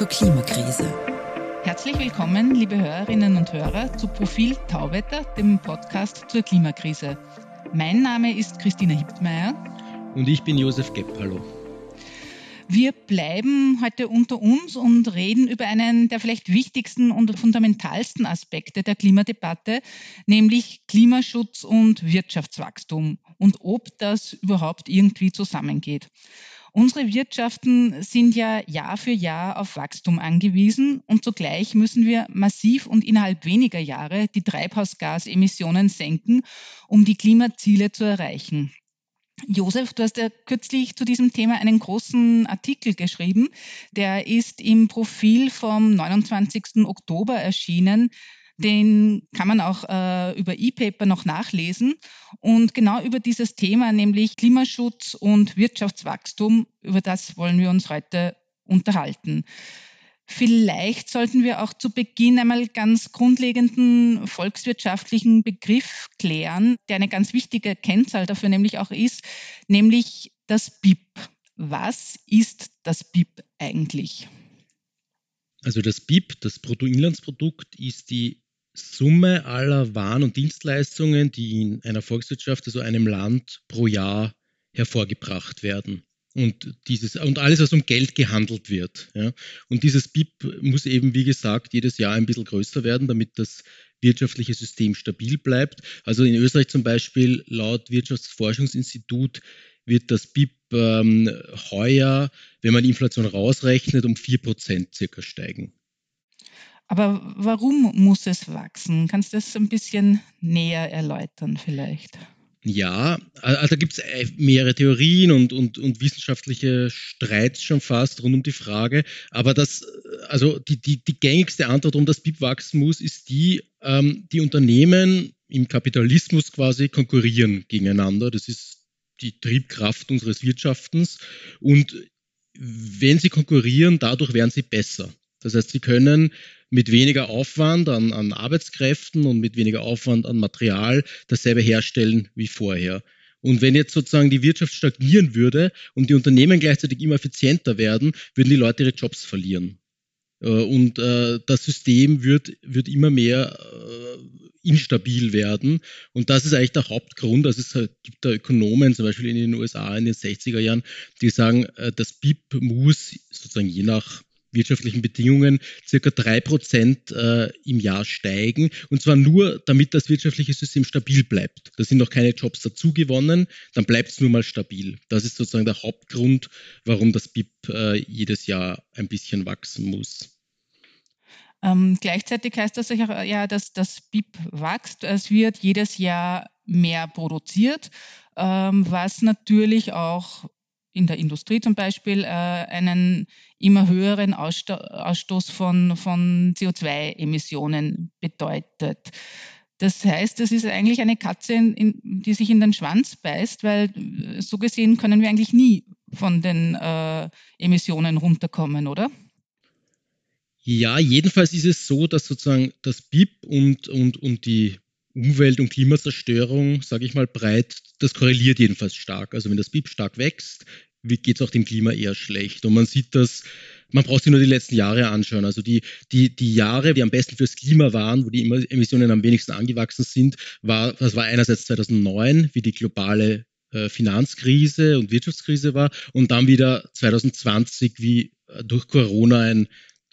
zur Klimakrise. Herzlich willkommen, liebe Hörerinnen und Hörer, zu Profil Tauwetter, dem Podcast zur Klimakrise. Mein Name ist Christina Hiptmeier. Und ich bin Josef Gepp. Hallo. Wir bleiben heute unter uns und reden über einen der vielleicht wichtigsten und fundamentalsten Aspekte der Klimadebatte, nämlich Klimaschutz und Wirtschaftswachstum und ob das überhaupt irgendwie zusammengeht. Unsere Wirtschaften sind ja Jahr für Jahr auf Wachstum angewiesen und zugleich müssen wir massiv und innerhalb weniger Jahre die Treibhausgasemissionen senken, um die Klimaziele zu erreichen. Josef, du hast ja kürzlich zu diesem Thema einen großen Artikel geschrieben. Der ist im Profil vom 29. Oktober erschienen. Den kann man auch äh, über E-Paper noch nachlesen. Und genau über dieses Thema, nämlich Klimaschutz und Wirtschaftswachstum, über das wollen wir uns heute unterhalten. Vielleicht sollten wir auch zu Beginn einmal ganz grundlegenden volkswirtschaftlichen Begriff klären, der eine ganz wichtige Kennzahl dafür nämlich auch ist, nämlich das BIP. Was ist das BIP eigentlich? Also das BIP, das Bruttoinlandsprodukt, ist die Summe aller Waren und Dienstleistungen, die in einer Volkswirtschaft, also einem Land pro Jahr hervorgebracht werden und dieses und alles, was um Geld gehandelt wird. Ja. Und dieses BIP muss eben, wie gesagt, jedes Jahr ein bisschen größer werden, damit das wirtschaftliche System stabil bleibt. Also in Österreich zum Beispiel laut Wirtschaftsforschungsinstitut wird das BIP ähm, heuer, wenn man Inflation rausrechnet, um 4% circa steigen. Aber warum muss es wachsen? Kannst du das ein bisschen näher erläutern vielleicht? Ja, also da gibt es äh, mehrere Theorien und, und, und wissenschaftliche Streits schon fast rund um die Frage. Aber das, also die, die, die gängigste Antwort, um das BIP wachsen muss, ist die, ähm, die Unternehmen im Kapitalismus quasi konkurrieren gegeneinander. Das ist die Triebkraft unseres Wirtschaftens. Und wenn sie konkurrieren, dadurch werden sie besser. Das heißt, sie können mit weniger Aufwand an, an Arbeitskräften und mit weniger Aufwand an Material dasselbe herstellen wie vorher. Und wenn jetzt sozusagen die Wirtschaft stagnieren würde und die Unternehmen gleichzeitig immer effizienter werden, würden die Leute ihre Jobs verlieren. Äh, und äh, das System wird, wird immer mehr äh, instabil werden. Und das ist eigentlich der Hauptgrund. Also es gibt da Ökonomen, zum Beispiel in den USA in den 60er Jahren, die sagen, das BIP muss sozusagen je nach wirtschaftlichen Bedingungen circa drei Prozent äh, im Jahr steigen. Und zwar nur, damit das wirtschaftliche System stabil bleibt. Da sind noch keine Jobs dazugewonnen, dann bleibt es nur mal stabil. Das ist sozusagen der Hauptgrund, warum das BIP äh, jedes Jahr ein bisschen wachsen muss. Ähm, gleichzeitig heißt das ja, dass das BIP wächst. Es wird jedes Jahr mehr produziert, ähm, was natürlich auch in der Industrie zum Beispiel äh, einen immer höheren Aussto Ausstoß von, von CO2-Emissionen bedeutet. Das heißt, das ist eigentlich eine Katze, in, die sich in den Schwanz beißt, weil äh, so gesehen können wir eigentlich nie von den äh, Emissionen runterkommen, oder? Ja, jedenfalls ist es so, dass sozusagen das BIP und, und, und die Umwelt- und Klimazerstörung, sage ich mal breit, das korreliert jedenfalls stark. Also wenn das BIP stark wächst, geht es auch dem Klima eher schlecht. Und man sieht das, man braucht sich nur die letzten Jahre anschauen. Also die, die, die Jahre, die am besten fürs Klima waren, wo die Emissionen am wenigsten angewachsen sind, war, das war einerseits 2009, wie die globale äh, Finanzkrise und Wirtschaftskrise war, und dann wieder 2020, wie äh, durch Corona ein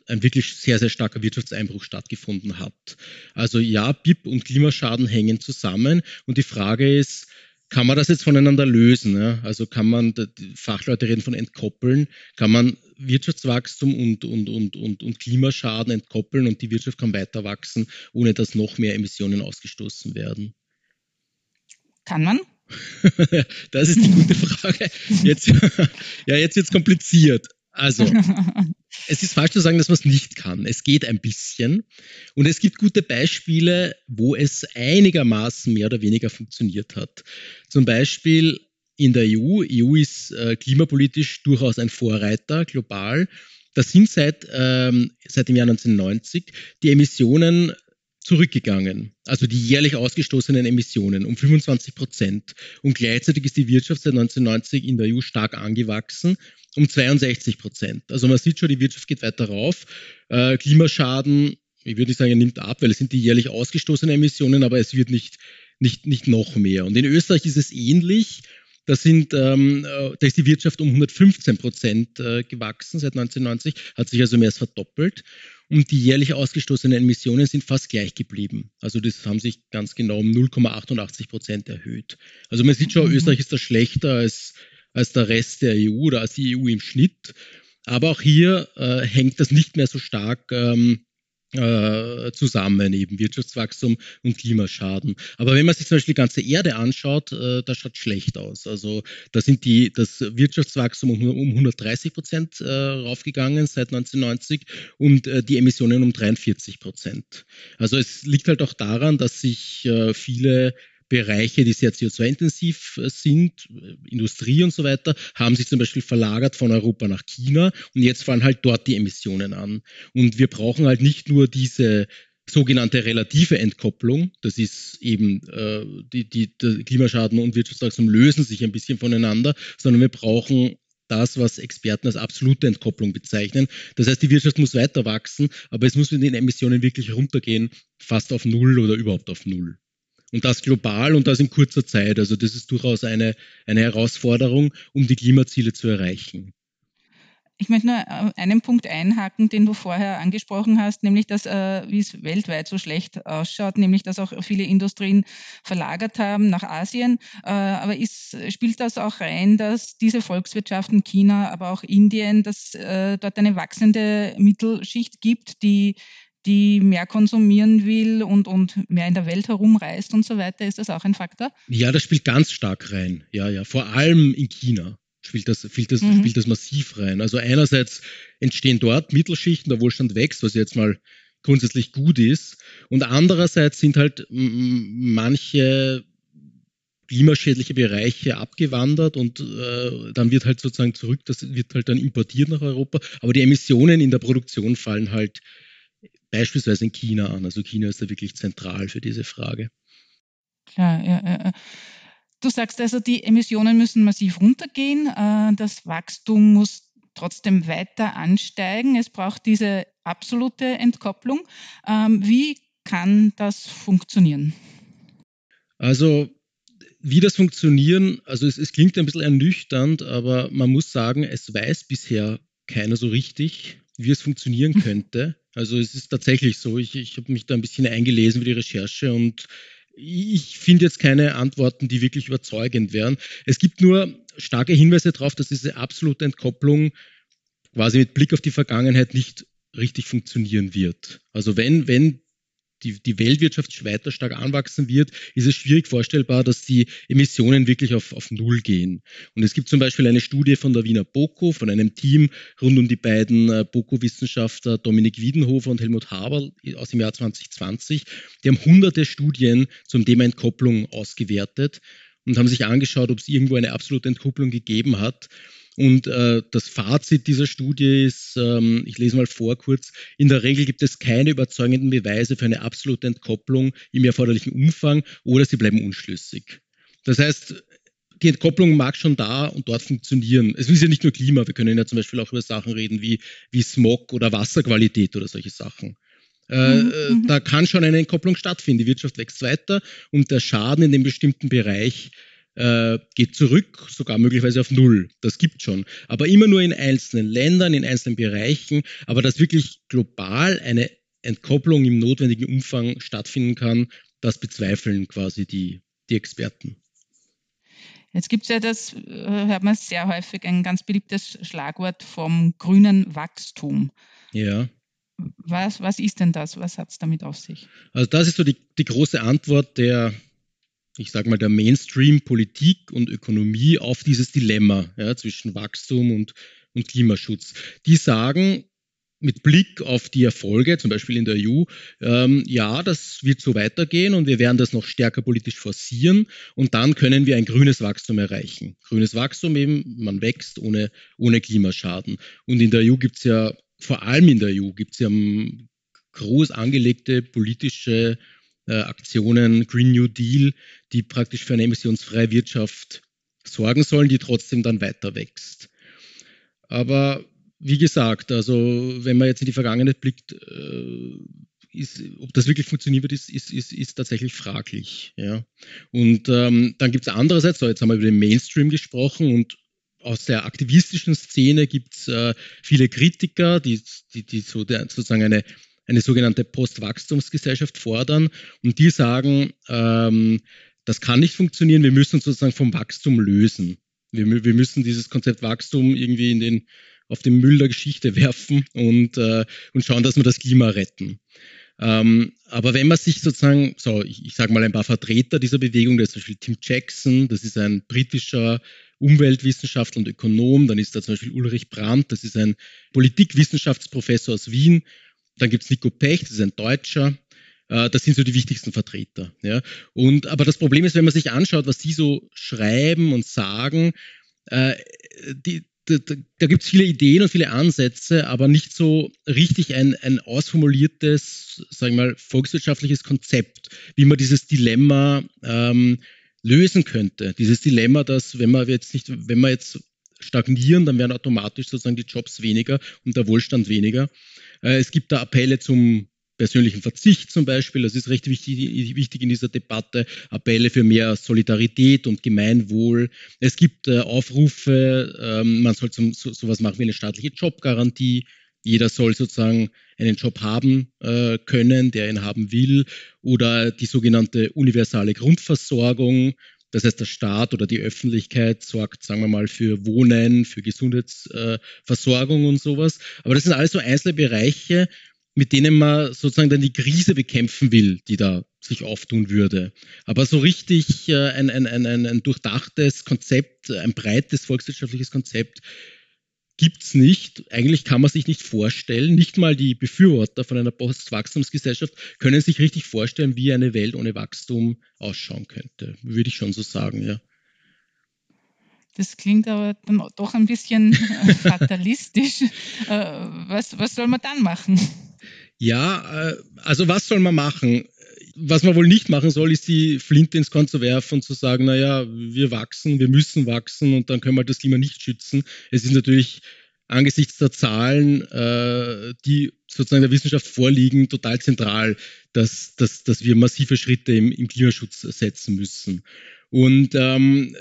ein wirklich sehr, sehr starker Wirtschaftseinbruch stattgefunden hat. Also ja, BIP und Klimaschaden hängen zusammen und die Frage ist, kann man das jetzt voneinander lösen? Ja? Also kann man, die Fachleute reden von entkoppeln, kann man Wirtschaftswachstum und, und, und, und, und Klimaschaden entkoppeln und die Wirtschaft kann weiter wachsen, ohne dass noch mehr Emissionen ausgestoßen werden? Kann man? das ist die gute Frage. Jetzt, ja, jetzt wird es kompliziert. Also, es ist falsch zu sagen, dass man es nicht kann. Es geht ein bisschen. Und es gibt gute Beispiele, wo es einigermaßen mehr oder weniger funktioniert hat. Zum Beispiel in der EU. EU ist äh, klimapolitisch durchaus ein Vorreiter global. Da sind seit, ähm, seit dem Jahr 1990 die Emissionen zurückgegangen, also die jährlich ausgestoßenen Emissionen um 25 Prozent. Und gleichzeitig ist die Wirtschaft seit 1990 in der EU stark angewachsen, um 62 Prozent. Also man sieht schon, die Wirtschaft geht weiter rauf. Äh, Klimaschaden, ich würde nicht sagen, er nimmt ab, weil es sind die jährlich ausgestoßenen Emissionen, aber es wird nicht, nicht, nicht noch mehr. Und in Österreich ist es ähnlich. Da, sind, ähm, äh, da ist die Wirtschaft um 115 Prozent äh, gewachsen seit 1990, hat sich also mehr als verdoppelt. Und die jährlich ausgestoßenen Emissionen sind fast gleich geblieben. Also das haben sich ganz genau um 0,88 Prozent erhöht. Also man sieht schon, mhm. Österreich ist da schlechter als, als der Rest der EU oder als die EU im Schnitt. Aber auch hier äh, hängt das nicht mehr so stark ähm, äh, zusammen, eben Wirtschaftswachstum und Klimaschaden. Aber wenn man sich zum Beispiel die ganze Erde anschaut, äh, das schaut schlecht aus. Also da sind die, das Wirtschaftswachstum um, um 130 Prozent äh, raufgegangen seit 1990 und äh, die Emissionen um 43 Prozent. Also es liegt halt auch daran, dass sich viele Bereiche, die sehr CO2-intensiv äh, sind, äh, Industrie und so weiter, haben sich zum Beispiel verlagert von Europa nach China und jetzt fallen halt dort die Emissionen an. Und wir brauchen halt nicht nur diese sogenannte relative Entkopplung, das ist eben äh, die, die, die Klimaschaden und Wirtschaftswachstum lösen sich ein bisschen voneinander, sondern wir brauchen das, was Experten als absolute Entkopplung bezeichnen. Das heißt, die Wirtschaft muss weiter wachsen, aber es muss mit den Emissionen wirklich runtergehen, fast auf Null oder überhaupt auf Null. Und das global und das in kurzer Zeit. Also das ist durchaus eine, eine Herausforderung, um die Klimaziele zu erreichen. Ich möchte nur äh, einen Punkt einhaken, den du vorher angesprochen hast, nämlich dass, äh, wie es weltweit so schlecht ausschaut, nämlich dass auch viele Industrien verlagert haben nach Asien. Äh, aber ist, spielt das auch rein, dass diese Volkswirtschaften, China, aber auch Indien, dass dort eine wachsende Mittelschicht gibt, die die mehr konsumieren will und, und mehr in der Welt herumreist und so weiter. Ist das auch ein Faktor? Ja, das spielt ganz stark rein. Ja, ja. Vor allem in China spielt das, spielt das, mhm. spielt das massiv rein. Also einerseits entstehen dort Mittelschichten, der Wohlstand wächst, was jetzt mal grundsätzlich gut ist. Und andererseits sind halt manche klimaschädliche Bereiche abgewandert und äh, dann wird halt sozusagen zurück, das wird halt dann importiert nach Europa. Aber die Emissionen in der Produktion fallen halt beispielsweise in China an. Also China ist da wirklich zentral für diese Frage. Klar, ja, ja. Du sagst also, die Emissionen müssen massiv runtergehen, äh, das Wachstum muss trotzdem weiter ansteigen. Es braucht diese absolute Entkopplung. Ähm, wie kann das funktionieren? Also wie das funktionieren, also es, es, klingt ein bisschen ernüchternd, aber man muss sagen, es weiß bisher keiner so richtig, wie es funktionieren könnte. Also es ist tatsächlich so, ich, ich habe mich da ein bisschen eingelesen für die Recherche und ich finde jetzt keine Antworten, die wirklich überzeugend wären. Es gibt nur starke Hinweise darauf, dass diese absolute Entkopplung quasi mit Blick auf die Vergangenheit nicht richtig funktionieren wird. Also wenn, wenn die, die Weltwirtschaft weiter stark anwachsen wird, ist es schwierig vorstellbar, dass die Emissionen wirklich auf, auf Null gehen. Und es gibt zum Beispiel eine Studie von der Wiener BOKO, von einem Team rund um die beiden äh, BOKO-Wissenschaftler Dominik Wiedenhofer und Helmut Haberl aus dem Jahr 2020. Die haben hunderte Studien zum Thema Entkopplung ausgewertet und haben sich angeschaut, ob es irgendwo eine absolute Entkopplung gegeben hat. Und äh, das Fazit dieser Studie ist, ähm, ich lese mal vor kurz, in der Regel gibt es keine überzeugenden Beweise für eine absolute Entkopplung im erforderlichen Umfang oder sie bleiben unschlüssig. Das heißt, die Entkopplung mag schon da und dort funktionieren. Es ist ja nicht nur Klima, wir können ja zum Beispiel auch über Sachen reden wie, wie Smog oder Wasserqualität oder solche Sachen. Äh, mhm, äh, mhm. da kann schon eine Entkopplung stattfinden. Die Wirtschaft wächst weiter und der Schaden in dem bestimmten Bereich äh, geht zurück, sogar möglicherweise auf Null. Das gibt schon. Aber immer nur in einzelnen Ländern, in einzelnen Bereichen. Aber dass wirklich global eine Entkopplung im notwendigen Umfang stattfinden kann, das bezweifeln quasi die, die Experten. Jetzt gibt es ja das, äh, hört man sehr häufig, ein ganz beliebtes Schlagwort vom grünen Wachstum. Ja. Was, was ist denn das? Was hat es damit auf sich? Also das ist so die, die große Antwort der ich sage mal, der Mainstream-Politik und Ökonomie auf dieses Dilemma ja, zwischen Wachstum und, und Klimaschutz. Die sagen, mit Blick auf die Erfolge, zum Beispiel in der EU, ähm, ja, das wird so weitergehen und wir werden das noch stärker politisch forcieren und dann können wir ein grünes Wachstum erreichen. Grünes Wachstum eben, man wächst ohne, ohne Klimaschaden. Und in der EU gibt es ja, vor allem in der EU, gibt es ja groß angelegte politische äh, Aktionen, Green New Deal, die praktisch für eine emissionsfreie Wirtschaft sorgen sollen, die trotzdem dann weiter wächst. Aber wie gesagt, also wenn man jetzt in die Vergangenheit blickt, äh, ist, ob das wirklich funktionieren wird, ist, ist, ist, ist tatsächlich fraglich. Ja. Und ähm, dann gibt es andererseits, so jetzt haben wir über den Mainstream gesprochen und aus der aktivistischen Szene gibt es äh, viele Kritiker, die, die, die so der, sozusagen eine, eine sogenannte Postwachstumsgesellschaft fordern und die sagen, ähm, das kann nicht funktionieren, wir müssen uns sozusagen vom Wachstum lösen. Wir, wir müssen dieses Konzept Wachstum irgendwie in den, auf den Müll der Geschichte werfen und, äh, und schauen, dass wir das Klima retten. Ähm, aber wenn man sich sozusagen, so ich, ich sage mal ein paar Vertreter dieser Bewegung, da ist zum Beispiel Tim Jackson, das ist ein britischer Umweltwissenschaftler und Ökonom, dann ist da zum Beispiel Ulrich Brandt, das ist ein Politikwissenschaftsprofessor aus Wien, dann gibt es Nico Pech, das ist ein Deutscher, äh, das sind so die wichtigsten Vertreter. Ja. Und, aber das Problem ist, wenn man sich anschaut, was sie so schreiben und sagen, äh, die, da, da, gibt es viele Ideen und viele Ansätze, aber nicht so richtig ein, ein ausformuliertes, sagen wir mal, volkswirtschaftliches Konzept, wie man dieses Dilemma ähm, lösen könnte. Dieses Dilemma, dass wenn wir jetzt nicht, wenn wir jetzt stagnieren, dann werden automatisch sozusagen die Jobs weniger und der Wohlstand weniger. Äh, es gibt da Appelle zum persönlichen Verzicht zum Beispiel. Das ist recht wichtig, wichtig in dieser Debatte. Appelle für mehr Solidarität und Gemeinwohl. Es gibt äh, Aufrufe, ähm, man soll zum, so, sowas machen wie eine staatliche Jobgarantie. Jeder soll sozusagen einen Job haben äh, können, der ihn haben will. Oder die sogenannte universale Grundversorgung. Das heißt, der Staat oder die Öffentlichkeit sorgt, sagen wir mal, für Wohnen, für Gesundheitsversorgung und sowas. Aber das sind alles so einzelne Bereiche, mit denen man sozusagen dann die Krise bekämpfen will, die da sich auftun würde. Aber so richtig äh, ein, ein, ein, ein durchdachtes Konzept, ein breites volkswirtschaftliches Konzept gibt's nicht. Eigentlich kann man sich nicht vorstellen. Nicht mal die Befürworter von einer Postwachstumsgesellschaft können sich richtig vorstellen, wie eine Welt ohne Wachstum ausschauen könnte. Würde ich schon so sagen, ja. Das klingt aber dann doch ein bisschen äh, fatalistisch. Äh, was, was soll man dann machen? Ja, äh, also was soll man machen? Was man wohl nicht machen soll, ist die Flinte ins Korn zu werfen und zu sagen, naja, wir wachsen, wir müssen wachsen und dann können wir das Klima nicht schützen. Es ist natürlich angesichts der Zahlen, äh, die sozusagen der Wissenschaft vorliegen, total zentral, dass, dass, dass wir massive Schritte im, im Klimaschutz setzen müssen. Und ähm,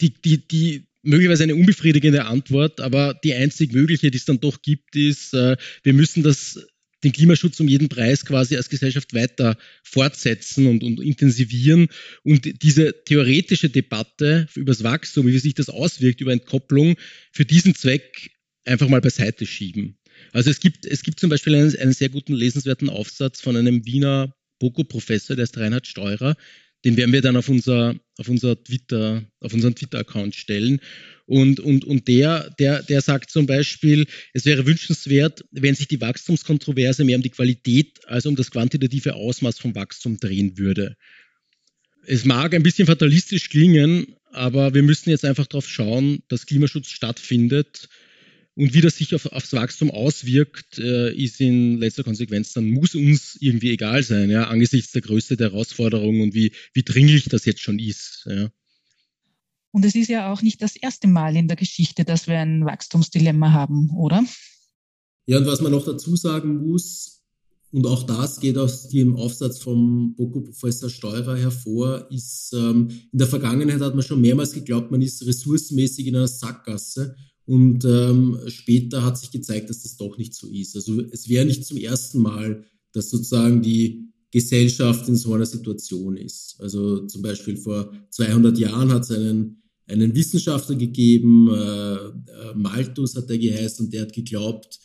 die, die, die möglicherweise eine unbefriedigende Antwort, aber die einzig mögliche, die es dann doch gibt, ist, äh, wir müssen das den Klimaschutz um jeden Preis quasi als Gesellschaft weiter fortsetzen und, und intensivieren und diese theoretische Debatte über das Wachstum, wie sich das auswirkt, über Entkopplung, für diesen Zweck einfach mal beiseite schieben. Also es gibt, es gibt zum Beispiel einen, einen sehr guten lesenswerten Aufsatz von einem Wiener Boko-Professor, der ist Reinhard Steurer, den werden wir dann auf unser, auf unser Twitter, auf unseren Twitter-Account stellen. Und, und, und der, der, der sagt zum Beispiel, es wäre wünschenswert, wenn sich die Wachstumskontroverse mehr um die Qualität als um das quantitative Ausmaß vom Wachstum drehen würde. Es mag ein bisschen fatalistisch klingen, aber wir müssen jetzt einfach darauf schauen, dass Klimaschutz stattfindet und wie das sich auf, aufs Wachstum auswirkt, äh, ist in letzter Konsequenz dann muss uns irgendwie egal sein, ja, angesichts der Größe der Herausforderung und wie, wie dringlich das jetzt schon ist. Ja. Und es ist ja auch nicht das erste Mal in der Geschichte, dass wir ein Wachstumsdilemma haben, oder? Ja, und was man noch dazu sagen muss, und auch das geht aus dem Aufsatz vom Boko-Professor Steurer hervor, ist, ähm, in der Vergangenheit hat man schon mehrmals geglaubt, man ist ressourcenmäßig in einer Sackgasse und ähm, später hat sich gezeigt, dass das doch nicht so ist. Also es wäre nicht zum ersten Mal, dass sozusagen die Gesellschaft in so einer Situation ist. Also zum Beispiel vor 200 Jahren hat es einen, einen Wissenschaftler gegeben, äh, äh, Malthus hat der geheißen, und der hat geglaubt,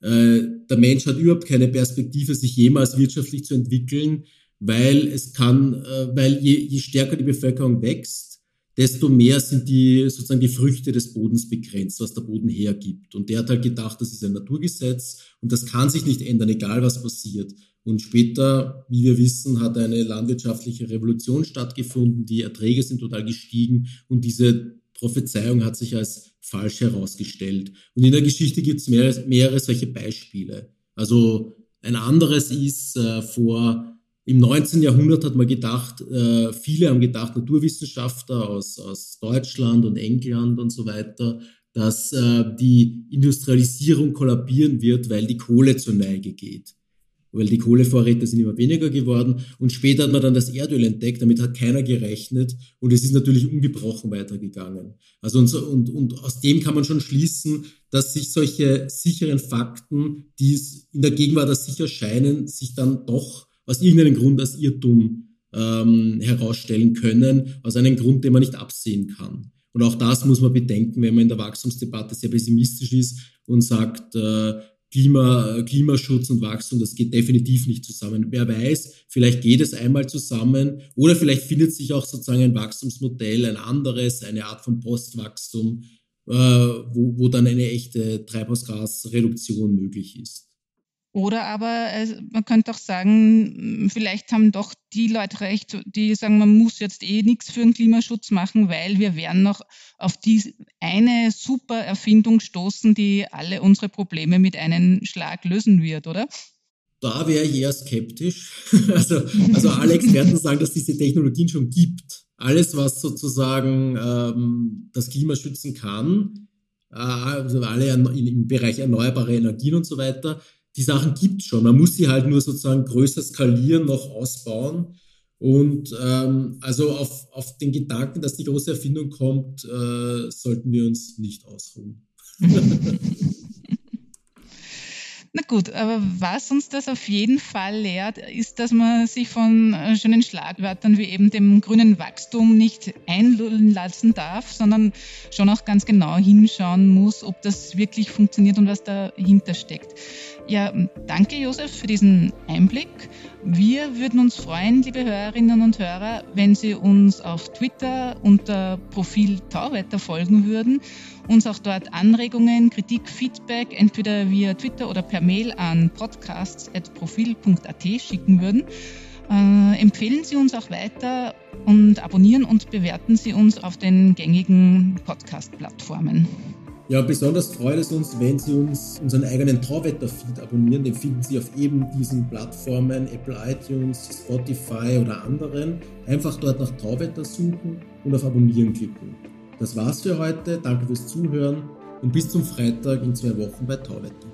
äh, der Mensch hat überhaupt keine Perspektive, sich jemals wirtschaftlich zu entwickeln, weil es kann, äh, weil je, je stärker die Bevölkerung wächst, desto mehr sind die sozusagen die Früchte des Bodens begrenzt, was der Boden hergibt. Und der hat halt gedacht, das ist ein Naturgesetz und das kann sich nicht ändern, egal was passiert. Und später, wie wir wissen, hat eine landwirtschaftliche Revolution stattgefunden, die Erträge sind total gestiegen und diese Prophezeiung hat sich als falsch herausgestellt. Und in der Geschichte gibt es mehrere, mehrere solche Beispiele. Also Ein anderes ist äh, vor im 19. Jahrhundert hat man gedacht, äh, viele haben gedacht, Naturwissenschaftler aus, aus Deutschland und England und so weiter, dass äh, die Industrialisierung kollabieren wird, weil die Kohle zur Neige geht. Weil die Kohlevorräte sind immer weniger geworden. Und später hat man dann das Erdöl entdeckt, damit hat keiner gerechnet. Und es ist natürlich ungebrochen weitergegangen. Also und, und, und aus dem kann man schon schließen, dass sich solche sicheren Fakten, die in der Gegenwart als sicher scheinen, sich dann doch aus irgendeinem Grund als Irrtum ähm, herausstellen können, aus einem Grund, den man nicht absehen kann. Und auch das muss man bedenken, wenn man in der Wachstumsdebatte sehr pessimistisch ist und sagt, äh, Klima, Klimaschutz und Wachstum, das geht definitiv nicht zusammen. Wer weiß, vielleicht geht es einmal zusammen oder vielleicht findet sich auch sozusagen ein Wachstumsmodell, ein anderes, eine Art von Postwachstum, äh, wo, wo dann eine echte Treibhausgasreduktion möglich ist. Oder aber äh, man könnte auch sagen, vielleicht haben doch die Leute recht, die sagen, man muss jetzt eh nichts für den Klimaschutz machen, weil wir werden noch auf die eine super Erfindung stoßen, die alle unsere Probleme mit einem Schlag lösen wird, oder? Da wäre ich eher skeptisch. Also, also alle Experten sagen, dass diese Technologien schon gibt. Alles, was sozusagen ähm, das Klima schützen kann, äh, also alle im Bereich erneuerbare Energien und so weiter, die Sachen gibt schon. Man muss sie halt nur sozusagen größer skalieren, noch ausbauen. Und ähm, also auf, auf den Gedanken, dass die große Erfindung kommt, äh, sollten wir uns nicht ausruhen. Na gut, aber was uns das auf jeden Fall lehrt, ist, dass man sich von äh, schönen Schlagwörtern wie eben dem grünen Wachstum nicht einlullen lassen darf, sondern schon auch ganz genau hinschauen muss, ob das wirklich funktioniert und was dahinter steckt. Ja, danke Josef für diesen Einblick. Wir würden uns freuen, liebe Hörerinnen und Hörer, wenn Sie uns auf Twitter unter Profil Tauwetter folgen würden, uns auch dort Anregungen, Kritik, Feedback entweder via Twitter oder per Mail an podcasts.profil.at schicken würden. Äh, empfehlen Sie uns auch weiter und abonnieren und bewerten Sie uns auf den gängigen Podcast-Plattformen. Ja, besonders freut es uns, wenn Sie uns unseren eigenen Tauwetter-Feed abonnieren. Den finden Sie auf eben diesen Plattformen, Apple iTunes, Spotify oder anderen. Einfach dort nach Tauwetter suchen und auf Abonnieren klicken. Das war's für heute. Danke fürs Zuhören und bis zum Freitag in zwei Wochen bei Tauwetter.